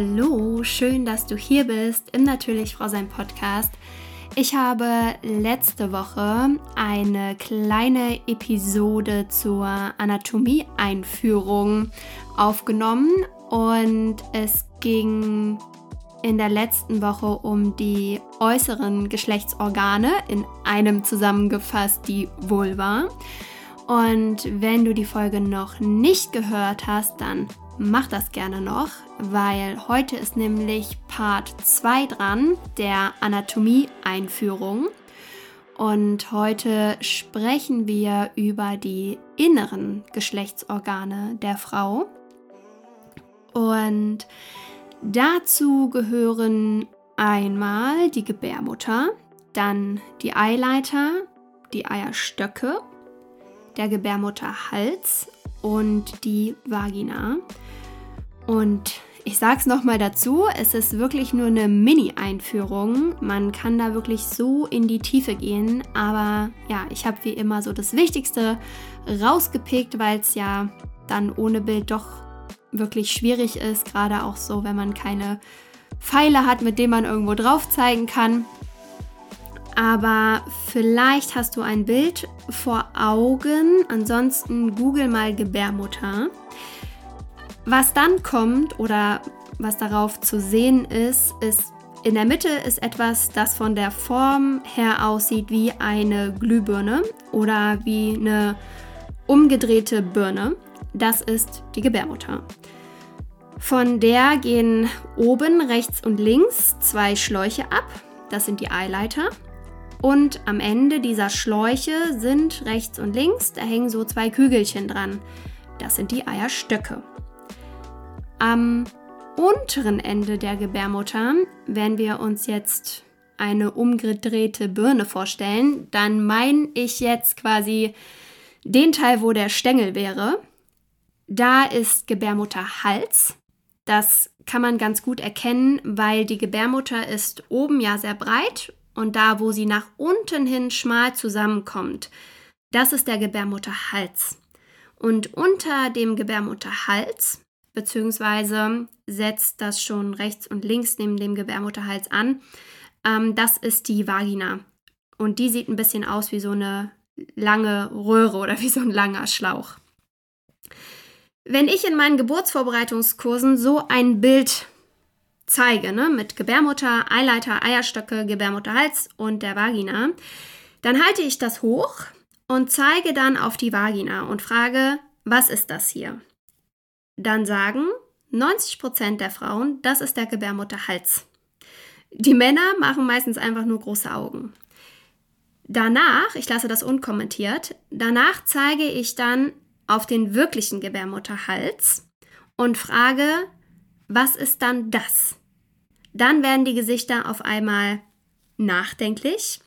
Hallo, schön, dass du hier bist im Natürlich Frau sein Podcast. Ich habe letzte Woche eine kleine Episode zur Anatomie-Einführung aufgenommen und es ging in der letzten Woche um die äußeren Geschlechtsorgane, in einem zusammengefasst die Vulva. Und wenn du die Folge noch nicht gehört hast, dann mach das gerne noch, weil heute ist nämlich Part 2 dran, der Anatomie-Einführung. Und heute sprechen wir über die inneren Geschlechtsorgane der Frau. Und dazu gehören einmal die Gebärmutter, dann die Eileiter, die Eierstöcke, der Gebärmutterhals und die Vagina. Und ich sage es nochmal dazu, es ist wirklich nur eine Mini-Einführung. Man kann da wirklich so in die Tiefe gehen. Aber ja, ich habe wie immer so das Wichtigste rausgepickt, weil es ja dann ohne Bild doch wirklich schwierig ist. Gerade auch so, wenn man keine Pfeile hat, mit denen man irgendwo drauf zeigen kann. Aber vielleicht hast du ein Bild vor Augen. Ansonsten google mal Gebärmutter. Was dann kommt oder was darauf zu sehen ist, ist in der Mitte ist etwas, das von der Form her aussieht wie eine Glühbirne oder wie eine umgedrehte Birne. Das ist die Gebärmutter. Von der gehen oben rechts und links zwei Schläuche ab. Das sind die Eileiter. Und am Ende dieser Schläuche sind rechts und links, da hängen so zwei Kügelchen dran. Das sind die Eierstöcke. Am unteren Ende der Gebärmutter, wenn wir uns jetzt eine umgedrehte Birne vorstellen, dann meine ich jetzt quasi den Teil, wo der Stängel wäre. Da ist Gebärmutterhals. Das kann man ganz gut erkennen, weil die Gebärmutter ist oben ja sehr breit und da, wo sie nach unten hin schmal zusammenkommt, das ist der Gebärmutterhals. Und unter dem Gebärmutterhals beziehungsweise setzt das schon rechts und links neben dem Gebärmutterhals an. Ähm, das ist die Vagina. Und die sieht ein bisschen aus wie so eine lange Röhre oder wie so ein langer Schlauch. Wenn ich in meinen Geburtsvorbereitungskursen so ein Bild zeige, ne, mit Gebärmutter, Eileiter, Eierstöcke, Gebärmutterhals und der Vagina, dann halte ich das hoch und zeige dann auf die Vagina und frage, was ist das hier? dann sagen 90% der Frauen, das ist der Gebärmutterhals. Die Männer machen meistens einfach nur große Augen. Danach, ich lasse das unkommentiert, danach zeige ich dann auf den wirklichen Gebärmutterhals und frage, was ist dann das? Dann werden die Gesichter auf einmal nachdenklich.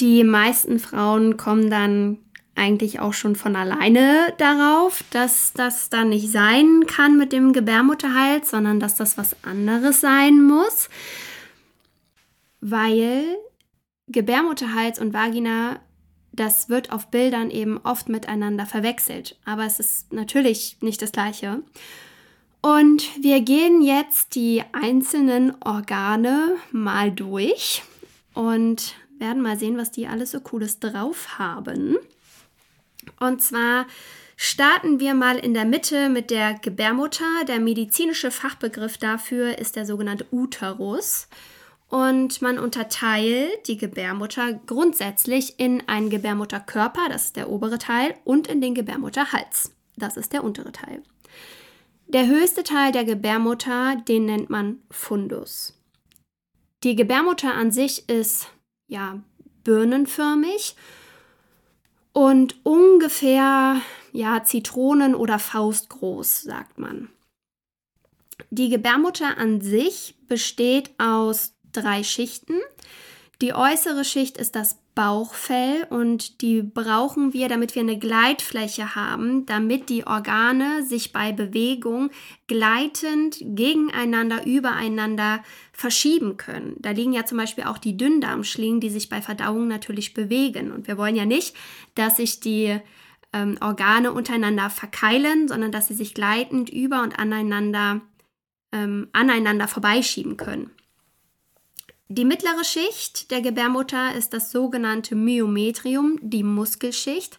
Die meisten Frauen kommen dann eigentlich auch schon von alleine darauf, dass das dann nicht sein kann mit dem Gebärmutterhals, sondern dass das was anderes sein muss, weil Gebärmutterhals und Vagina, das wird auf Bildern eben oft miteinander verwechselt, aber es ist natürlich nicht das gleiche. Und wir gehen jetzt die einzelnen Organe mal durch und werden mal sehen, was die alles so cooles drauf haben. Und zwar starten wir mal in der Mitte mit der Gebärmutter. Der medizinische Fachbegriff dafür ist der sogenannte Uterus. Und man unterteilt die Gebärmutter grundsätzlich in einen Gebärmutterkörper, das ist der obere Teil, und in den Gebärmutterhals, das ist der untere Teil. Der höchste Teil der Gebärmutter, den nennt man Fundus. Die Gebärmutter an sich ist ja birnenförmig und ungefähr ja Zitronen- oder Faustgroß, sagt man. Die Gebärmutter an sich besteht aus drei Schichten. Die äußere Schicht ist das Bauchfell und die brauchen wir, damit wir eine Gleitfläche haben, damit die Organe sich bei Bewegung gleitend gegeneinander, übereinander verschieben können. Da liegen ja zum Beispiel auch die Dünndarmschlingen, die sich bei Verdauung natürlich bewegen. Und wir wollen ja nicht, dass sich die ähm, Organe untereinander verkeilen, sondern dass sie sich gleitend über und aneinander ähm, aneinander vorbeischieben können. Die mittlere Schicht der Gebärmutter ist das sogenannte Myometrium, die Muskelschicht.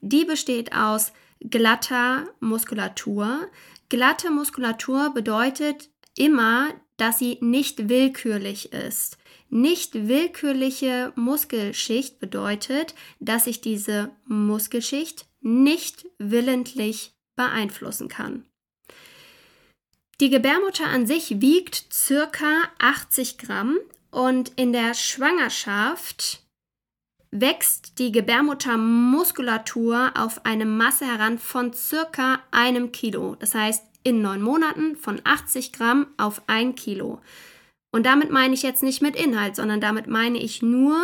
Die besteht aus glatter Muskulatur. Glatte Muskulatur bedeutet immer, dass sie nicht willkürlich ist. Nicht willkürliche Muskelschicht bedeutet, dass ich diese Muskelschicht nicht willentlich beeinflussen kann. Die Gebärmutter an sich wiegt circa 80 Gramm und in der Schwangerschaft wächst die Gebärmuttermuskulatur auf eine Masse heran von circa einem Kilo. Das heißt, in neun Monaten von 80 Gramm auf ein Kilo. Und damit meine ich jetzt nicht mit Inhalt, sondern damit meine ich nur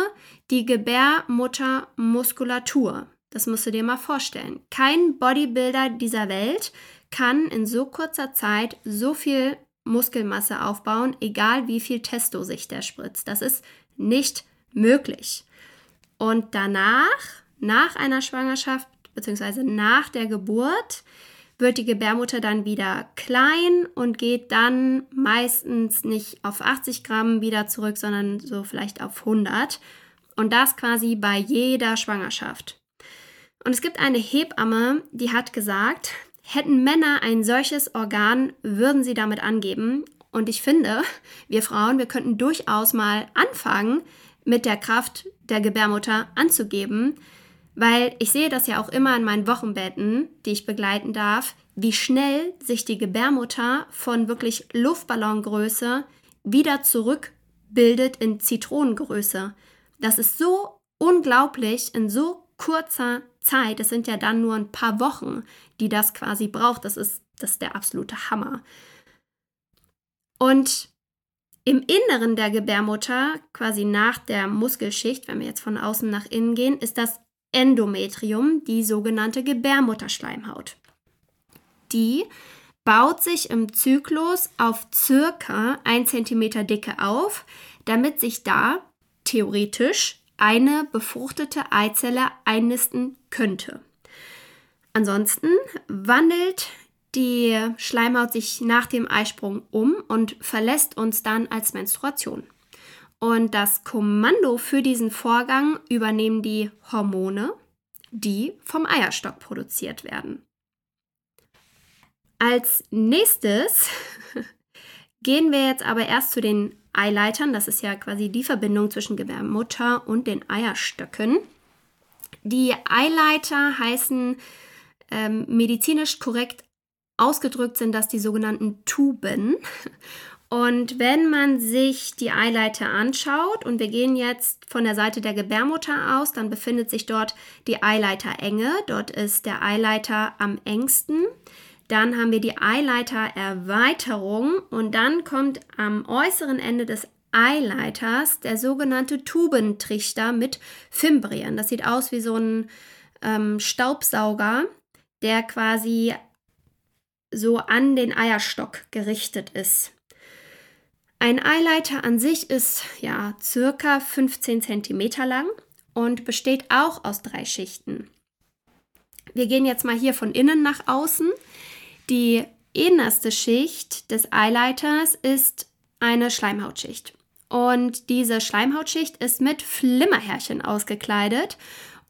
die Gebärmuttermuskulatur. Das musst du dir mal vorstellen. Kein Bodybuilder dieser Welt kann in so kurzer Zeit so viel Muskelmasse aufbauen, egal wie viel Testo sich der spritzt. Das ist nicht möglich. Und danach, nach einer Schwangerschaft bzw. nach der Geburt, wird die Gebärmutter dann wieder klein und geht dann meistens nicht auf 80 Gramm wieder zurück, sondern so vielleicht auf 100. Und das quasi bei jeder Schwangerschaft. Und es gibt eine Hebamme, die hat gesagt, hätten Männer ein solches Organ, würden sie damit angeben. Und ich finde, wir Frauen, wir könnten durchaus mal anfangen, mit der Kraft der Gebärmutter anzugeben, weil ich sehe das ja auch immer in meinen Wochenbetten, die ich begleiten darf, wie schnell sich die Gebärmutter von wirklich Luftballongröße wieder zurückbildet in Zitronengröße. Das ist so unglaublich in so kurzer Zeit. Es sind ja dann nur ein paar Wochen, die das quasi braucht. Das ist, das ist der absolute Hammer. Und im Inneren der Gebärmutter, quasi nach der Muskelschicht, wenn wir jetzt von außen nach innen gehen, ist das Endometrium, die sogenannte Gebärmutterschleimhaut. Die baut sich im Zyklus auf circa 1 cm Dicke auf, damit sich da theoretisch eine befruchtete Eizelle einnisten könnte. Ansonsten wandelt die Schleimhaut sich nach dem Eisprung um und verlässt uns dann als Menstruation. Und das Kommando für diesen Vorgang übernehmen die Hormone, die vom Eierstock produziert werden. Als nächstes gehen wir jetzt aber erst zu den Eileitern. Das ist ja quasi die Verbindung zwischen Gebärmutter und den Eierstöcken. Die Eileiter heißen ähm, medizinisch korrekt ausgedrückt sind das die sogenannten Tuben. Und wenn man sich die Eileiter anschaut und wir gehen jetzt von der Seite der Gebärmutter aus, dann befindet sich dort die Eileiterenge. Dort ist der Eileiter am engsten. Dann haben wir die Eileitererweiterung und dann kommt am äußeren Ende des Eileiters der sogenannte Tubentrichter mit Fimbrien. Das sieht aus wie so ein ähm, Staubsauger, der quasi so an den Eierstock gerichtet ist. Ein Eileiter an sich ist ja circa 15 cm lang und besteht auch aus drei Schichten. Wir gehen jetzt mal hier von innen nach außen. Die innerste Schicht des Eileiters ist eine Schleimhautschicht. Und diese Schleimhautschicht ist mit Flimmerhärchen ausgekleidet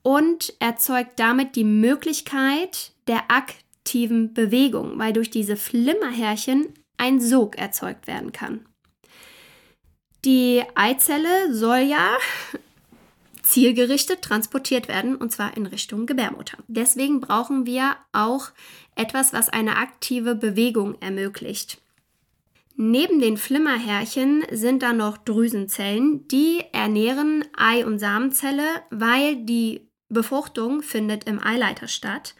und erzeugt damit die Möglichkeit der aktiven Bewegung, weil durch diese Flimmerhärchen ein Sog erzeugt werden kann. Die Eizelle soll ja zielgerichtet transportiert werden und zwar in Richtung Gebärmutter. Deswegen brauchen wir auch etwas, was eine aktive Bewegung ermöglicht. Neben den Flimmerhärchen sind da noch Drüsenzellen, die ernähren Ei- und Samenzelle, weil die Befruchtung findet im Eileiter statt.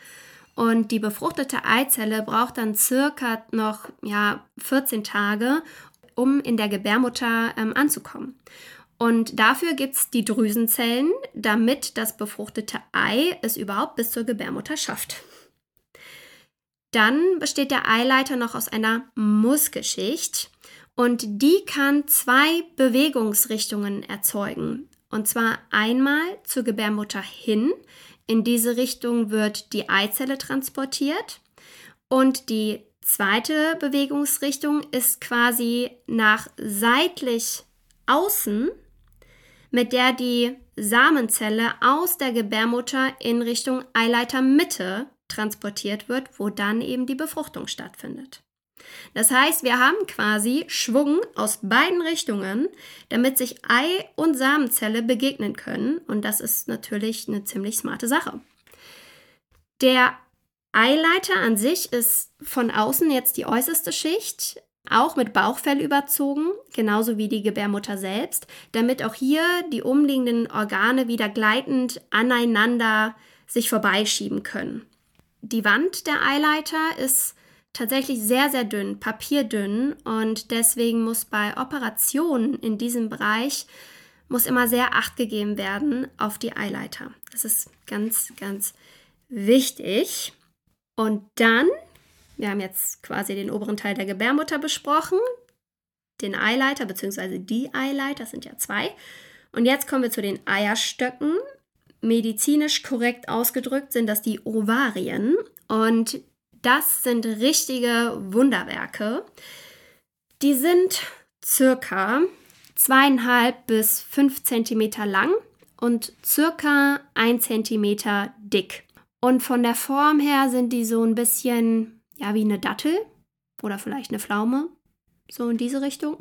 Und die befruchtete Eizelle braucht dann circa noch ja, 14 Tage, um in der Gebärmutter ähm, anzukommen. Und dafür gibt es die Drüsenzellen, damit das befruchtete Ei es überhaupt bis zur Gebärmutter schafft. Dann besteht der Eileiter noch aus einer Muskelschicht und die kann zwei Bewegungsrichtungen erzeugen. Und zwar einmal zur Gebärmutter hin. In diese Richtung wird die Eizelle transportiert und die Zweite Bewegungsrichtung ist quasi nach seitlich außen, mit der die Samenzelle aus der Gebärmutter in Richtung Eileitermitte transportiert wird, wo dann eben die Befruchtung stattfindet. Das heißt, wir haben quasi Schwung aus beiden Richtungen, damit sich Ei und Samenzelle begegnen können. Und das ist natürlich eine ziemlich smarte Sache. Der Eileiter an sich ist von außen jetzt die äußerste Schicht, auch mit Bauchfell überzogen, genauso wie die Gebärmutter selbst, damit auch hier die umliegenden Organe wieder gleitend aneinander sich vorbeischieben können. Die Wand der Eileiter ist tatsächlich sehr, sehr dünn, papierdünn und deswegen muss bei Operationen in diesem Bereich muss immer sehr acht gegeben werden auf die Eileiter. Das ist ganz, ganz wichtig. Und dann, wir haben jetzt quasi den oberen Teil der Gebärmutter besprochen, den Eileiter bzw. die Eileiter, das sind ja zwei. Und jetzt kommen wir zu den Eierstöcken. Medizinisch korrekt ausgedrückt sind das die Ovarien. Und das sind richtige Wunderwerke. Die sind circa zweieinhalb bis fünf Zentimeter lang und circa ein Zentimeter dick. Und von der Form her sind die so ein bisschen, ja, wie eine Dattel oder vielleicht eine Pflaume, so in diese Richtung.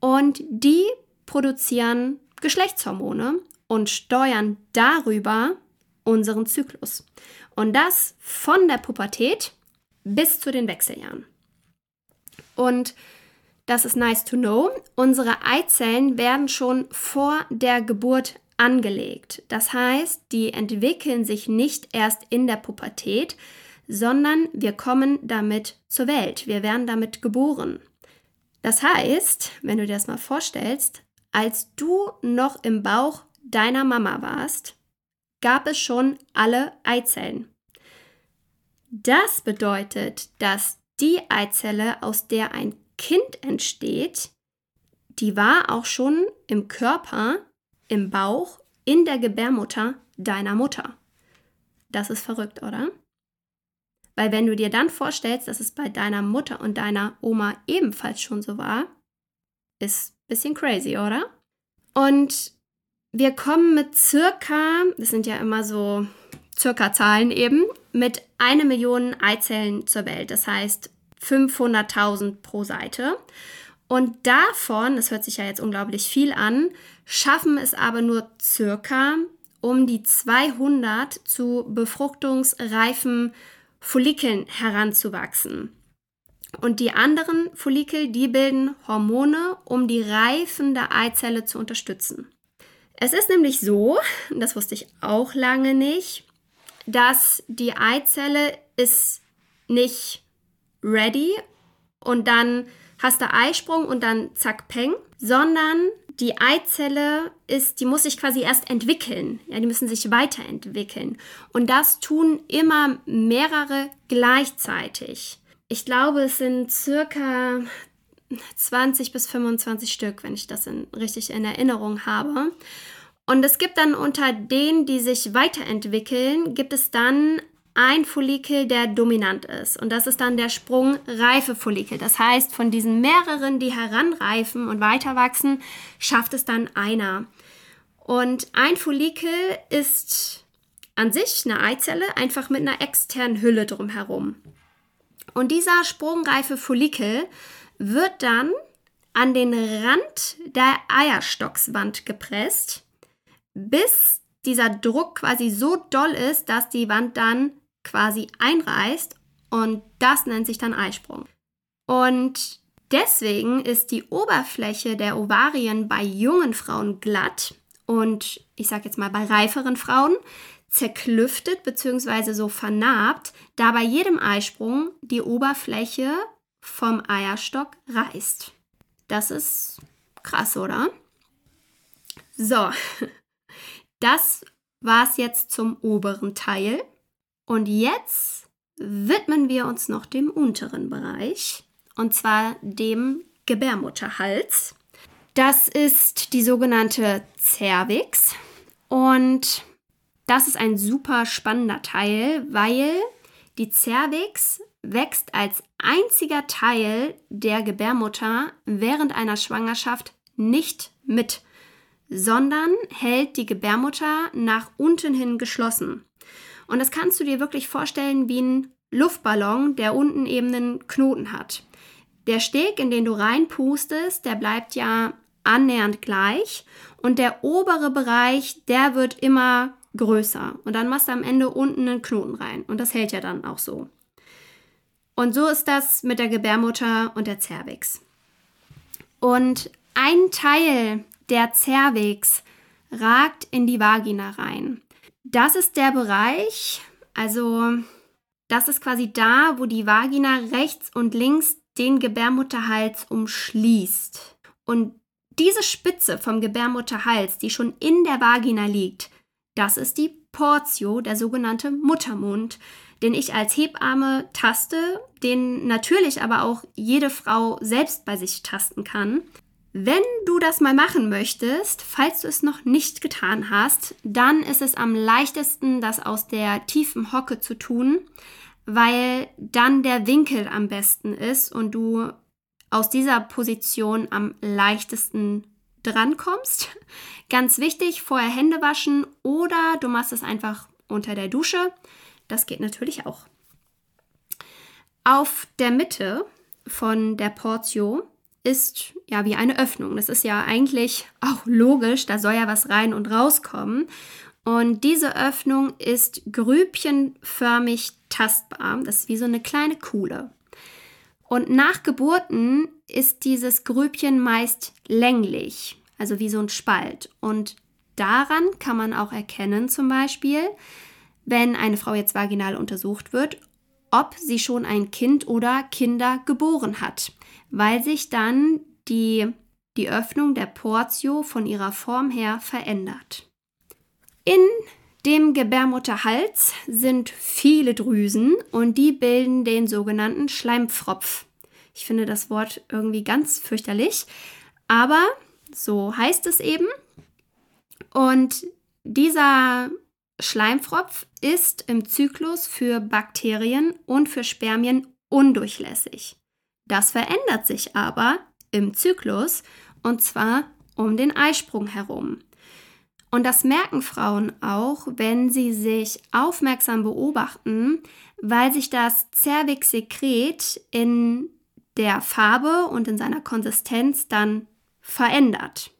Und die produzieren Geschlechtshormone und steuern darüber unseren Zyklus. Und das von der Pubertät bis zu den Wechseljahren. Und das ist nice to know. Unsere Eizellen werden schon vor der Geburt angelegt. Das heißt, die entwickeln sich nicht erst in der Pubertät, sondern wir kommen damit zur Welt. Wir werden damit geboren. Das heißt, wenn du dir das mal vorstellst, als du noch im Bauch deiner Mama warst, gab es schon alle Eizellen. Das bedeutet, dass die Eizelle, aus der ein Kind entsteht, die war auch schon im Körper im Bauch, in der Gebärmutter deiner Mutter. Das ist verrückt, oder? Weil wenn du dir dann vorstellst, dass es bei deiner Mutter und deiner Oma ebenfalls schon so war, ist ein bisschen crazy, oder? Und wir kommen mit circa, das sind ja immer so circa Zahlen eben, mit einer Million Eizellen zur Welt. Das heißt 500.000 pro Seite. Und davon, das hört sich ja jetzt unglaublich viel an, schaffen es aber nur circa um die 200 zu befruchtungsreifen Follikeln heranzuwachsen. Und die anderen Follikel, die bilden Hormone, um die Reifen der Eizelle zu unterstützen. Es ist nämlich so, das wusste ich auch lange nicht, dass die Eizelle ist nicht ready und dann hast du Eisprung und dann zack, peng, sondern die Eizelle ist, die muss sich quasi erst entwickeln. Ja, die müssen sich weiterentwickeln. Und das tun immer mehrere gleichzeitig. Ich glaube, es sind circa 20 bis 25 Stück, wenn ich das in, richtig in Erinnerung habe. Und es gibt dann unter denen, die sich weiterentwickeln, gibt es dann ein Follikel, der dominant ist. Und das ist dann der sprungreife Follikel. Das heißt, von diesen mehreren, die heranreifen und weiter wachsen, schafft es dann einer. Und ein Follikel ist an sich eine Eizelle, einfach mit einer externen Hülle drumherum. Und dieser sprungreife Follikel wird dann an den Rand der Eierstockswand gepresst, bis dieser Druck quasi so doll ist, dass die Wand dann quasi einreißt und das nennt sich dann Eisprung. Und deswegen ist die Oberfläche der Ovarien bei jungen Frauen glatt und ich sage jetzt mal bei reiferen Frauen zerklüftet bzw. so vernarbt, da bei jedem Eisprung die Oberfläche vom Eierstock reißt. Das ist krass, oder? So, das war es jetzt zum oberen Teil. Und jetzt widmen wir uns noch dem unteren Bereich, und zwar dem Gebärmutterhals. Das ist die sogenannte Cervix und das ist ein super spannender Teil, weil die Cervix wächst als einziger Teil der Gebärmutter während einer Schwangerschaft nicht mit, sondern hält die Gebärmutter nach unten hin geschlossen. Und das kannst du dir wirklich vorstellen wie ein Luftballon, der unten eben einen Knoten hat. Der Steg, in den du reinpustest, der bleibt ja annähernd gleich und der obere Bereich, der wird immer größer und dann machst du am Ende unten einen Knoten rein und das hält ja dann auch so. Und so ist das mit der Gebärmutter und der Cervix. Und ein Teil der Cervix ragt in die Vagina rein. Das ist der Bereich, also das ist quasi da, wo die Vagina rechts und links den Gebärmutterhals umschließt. Und diese Spitze vom Gebärmutterhals, die schon in der Vagina liegt, das ist die Portio, der sogenannte Muttermund, den ich als Hebamme taste, den natürlich aber auch jede Frau selbst bei sich tasten kann. Wenn du das mal machen möchtest, falls du es noch nicht getan hast, dann ist es am leichtesten, das aus der tiefen Hocke zu tun, weil dann der Winkel am besten ist und du aus dieser Position am leichtesten drankommst. Ganz wichtig, vorher Hände waschen oder du machst es einfach unter der Dusche. Das geht natürlich auch. Auf der Mitte von der Portio ist ja wie eine Öffnung. Das ist ja eigentlich auch logisch, da soll ja was rein und rauskommen. Und diese Öffnung ist grübchenförmig tastbar. Das ist wie so eine kleine Kuhle. Und nach Geburten ist dieses Grübchen meist länglich, also wie so ein Spalt. Und daran kann man auch erkennen, zum Beispiel, wenn eine Frau jetzt vaginal untersucht wird, ob sie schon ein Kind oder Kinder geboren hat, weil sich dann die, die Öffnung der Portio von ihrer Form her verändert. In dem Gebärmutterhals sind viele Drüsen und die bilden den sogenannten Schleimpfropf. Ich finde das Wort irgendwie ganz fürchterlich, aber so heißt es eben. Und dieser Schleimpfropf ist im Zyklus für Bakterien und für Spermien undurchlässig. Das verändert sich aber im Zyklus und zwar um den Eisprung herum. Und das merken Frauen auch, wenn sie sich aufmerksam beobachten, weil sich das Cervix-Sekret in der Farbe und in seiner Konsistenz dann verändert.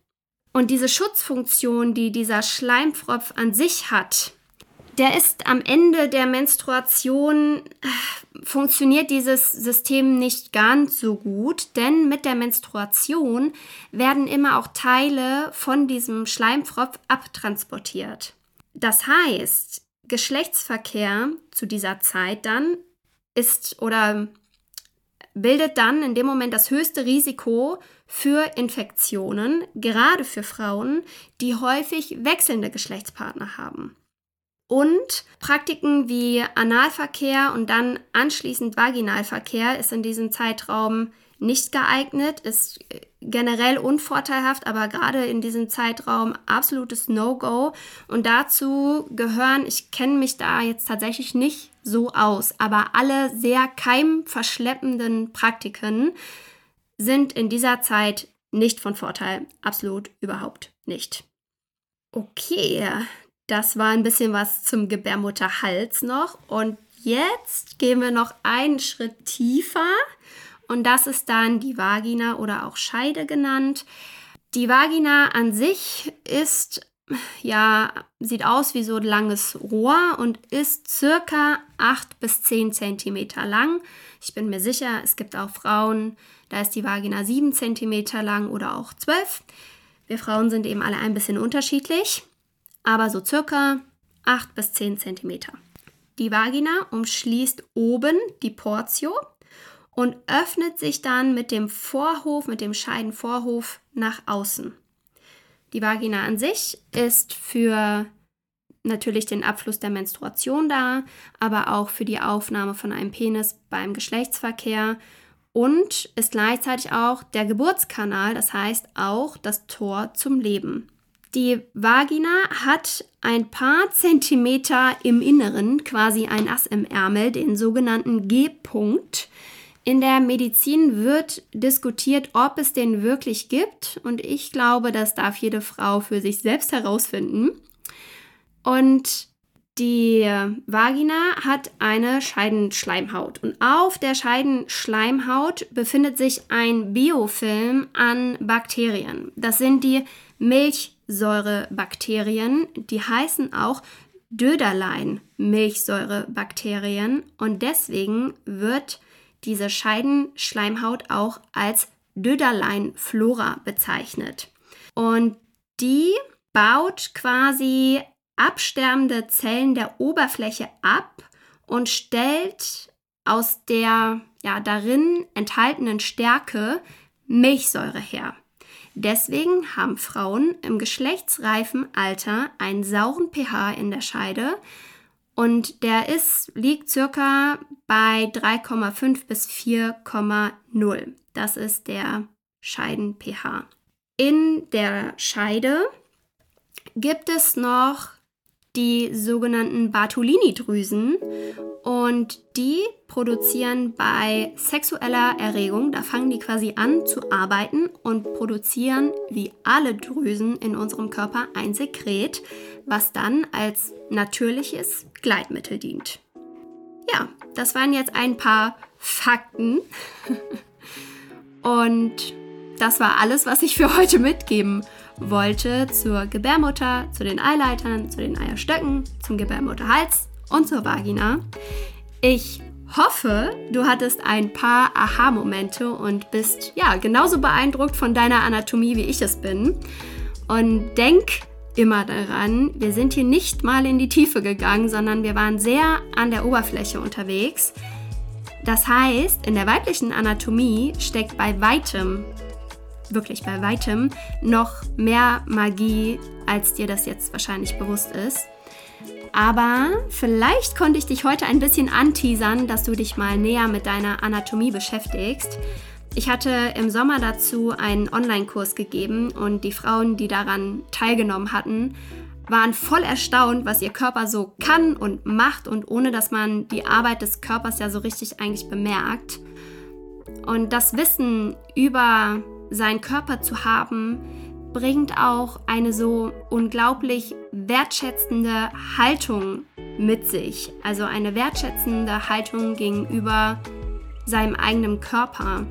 Und diese Schutzfunktion, die dieser Schleimpfropf an sich hat, der ist am Ende der Menstruation, äh, funktioniert dieses System nicht ganz so gut, denn mit der Menstruation werden immer auch Teile von diesem Schleimpfropf abtransportiert. Das heißt, Geschlechtsverkehr zu dieser Zeit dann ist oder bildet dann in dem Moment das höchste Risiko für Infektionen, gerade für Frauen, die häufig wechselnde Geschlechtspartner haben. Und Praktiken wie Analverkehr und dann anschließend Vaginalverkehr ist in diesem Zeitraum nicht geeignet, ist generell unvorteilhaft, aber gerade in diesem Zeitraum absolutes No-Go. Und dazu gehören, ich kenne mich da jetzt tatsächlich nicht so aus, aber alle sehr keimverschleppenden Praktiken sind in dieser Zeit nicht von Vorteil. Absolut überhaupt nicht. Okay, das war ein bisschen was zum Gebärmutterhals noch. Und jetzt gehen wir noch einen Schritt tiefer. Und das ist dann die Vagina oder auch Scheide genannt. Die Vagina an sich ist, ja, sieht aus wie so ein langes Rohr und ist circa 8 bis 10 Zentimeter lang. Ich bin mir sicher, es gibt auch Frauen, da ist die Vagina 7 Zentimeter lang oder auch 12. Wir Frauen sind eben alle ein bisschen unterschiedlich aber so circa 8 bis 10 cm. Die Vagina umschließt oben die Portio und öffnet sich dann mit dem Vorhof, mit dem Scheidenvorhof nach außen. Die Vagina an sich ist für natürlich den Abfluss der Menstruation da, aber auch für die Aufnahme von einem Penis beim Geschlechtsverkehr und ist gleichzeitig auch der Geburtskanal, das heißt auch das Tor zum Leben. Die Vagina hat ein paar Zentimeter im Inneren, quasi ein Ass im Ärmel, den sogenannten G-Punkt. In der Medizin wird diskutiert, ob es den wirklich gibt und ich glaube, das darf jede Frau für sich selbst herausfinden. Und die Vagina hat eine Scheidenschleimhaut und auf der Scheidenschleimhaut befindet sich ein Biofilm an Bakterien. Das sind die Milchsäurebakterien, die heißen auch Döderlein-Milchsäurebakterien und deswegen wird diese Scheidenschleimhaut auch als Döderlein-Flora bezeichnet. Und die baut quasi absterbende Zellen der Oberfläche ab und stellt aus der ja, darin enthaltenen Stärke Milchsäure her. Deswegen haben Frauen im geschlechtsreifen Alter einen sauren pH in der Scheide und der ist, liegt circa bei 3,5 bis 4,0. Das ist der Scheiden-pH. In der Scheide gibt es noch die sogenannten Bartolini-Drüsen und die produzieren bei sexueller Erregung, da fangen die quasi an zu arbeiten und produzieren wie alle Drüsen in unserem Körper ein Sekret, was dann als natürliches Gleitmittel dient. Ja, das waren jetzt ein paar Fakten. Und das war alles, was ich für heute mitgeben wollte zur Gebärmutter, zu den Eileitern, zu den Eierstöcken, zum Gebärmutterhals und zur Vagina. Ich hoffe, du hattest ein paar Aha-Momente und bist ja genauso beeindruckt von deiner Anatomie, wie ich es bin. Und denk immer daran, wir sind hier nicht mal in die Tiefe gegangen, sondern wir waren sehr an der Oberfläche unterwegs. Das heißt, in der weiblichen Anatomie steckt bei weitem wirklich bei weitem noch mehr Magie, als dir das jetzt wahrscheinlich bewusst ist. Aber vielleicht konnte ich dich heute ein bisschen anteasern, dass du dich mal näher mit deiner Anatomie beschäftigst. Ich hatte im Sommer dazu einen Online-Kurs gegeben und die Frauen, die daran teilgenommen hatten, waren voll erstaunt, was ihr Körper so kann und macht und ohne dass man die Arbeit des Körpers ja so richtig eigentlich bemerkt. Und das Wissen über seinen Körper zu haben, bringt auch eine so unglaublich wertschätzende Haltung mit sich. Also eine wertschätzende Haltung gegenüber seinem eigenen Körper.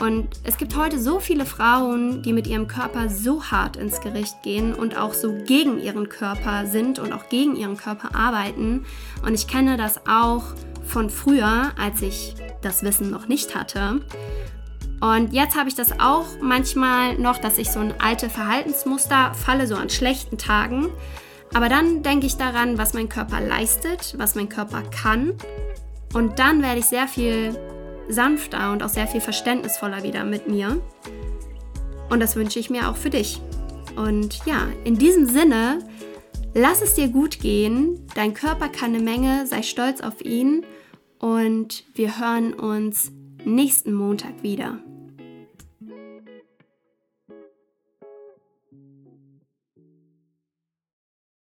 Und es gibt heute so viele Frauen, die mit ihrem Körper so hart ins Gericht gehen und auch so gegen ihren Körper sind und auch gegen ihren Körper arbeiten. Und ich kenne das auch von früher, als ich das Wissen noch nicht hatte. Und jetzt habe ich das auch manchmal noch, dass ich so ein alte Verhaltensmuster falle, so an schlechten Tagen. Aber dann denke ich daran, was mein Körper leistet, was mein Körper kann. Und dann werde ich sehr viel sanfter und auch sehr viel verständnisvoller wieder mit mir. Und das wünsche ich mir auch für dich. Und ja, in diesem Sinne, lass es dir gut gehen. Dein Körper kann eine Menge, sei stolz auf ihn. Und wir hören uns nächsten Montag wieder.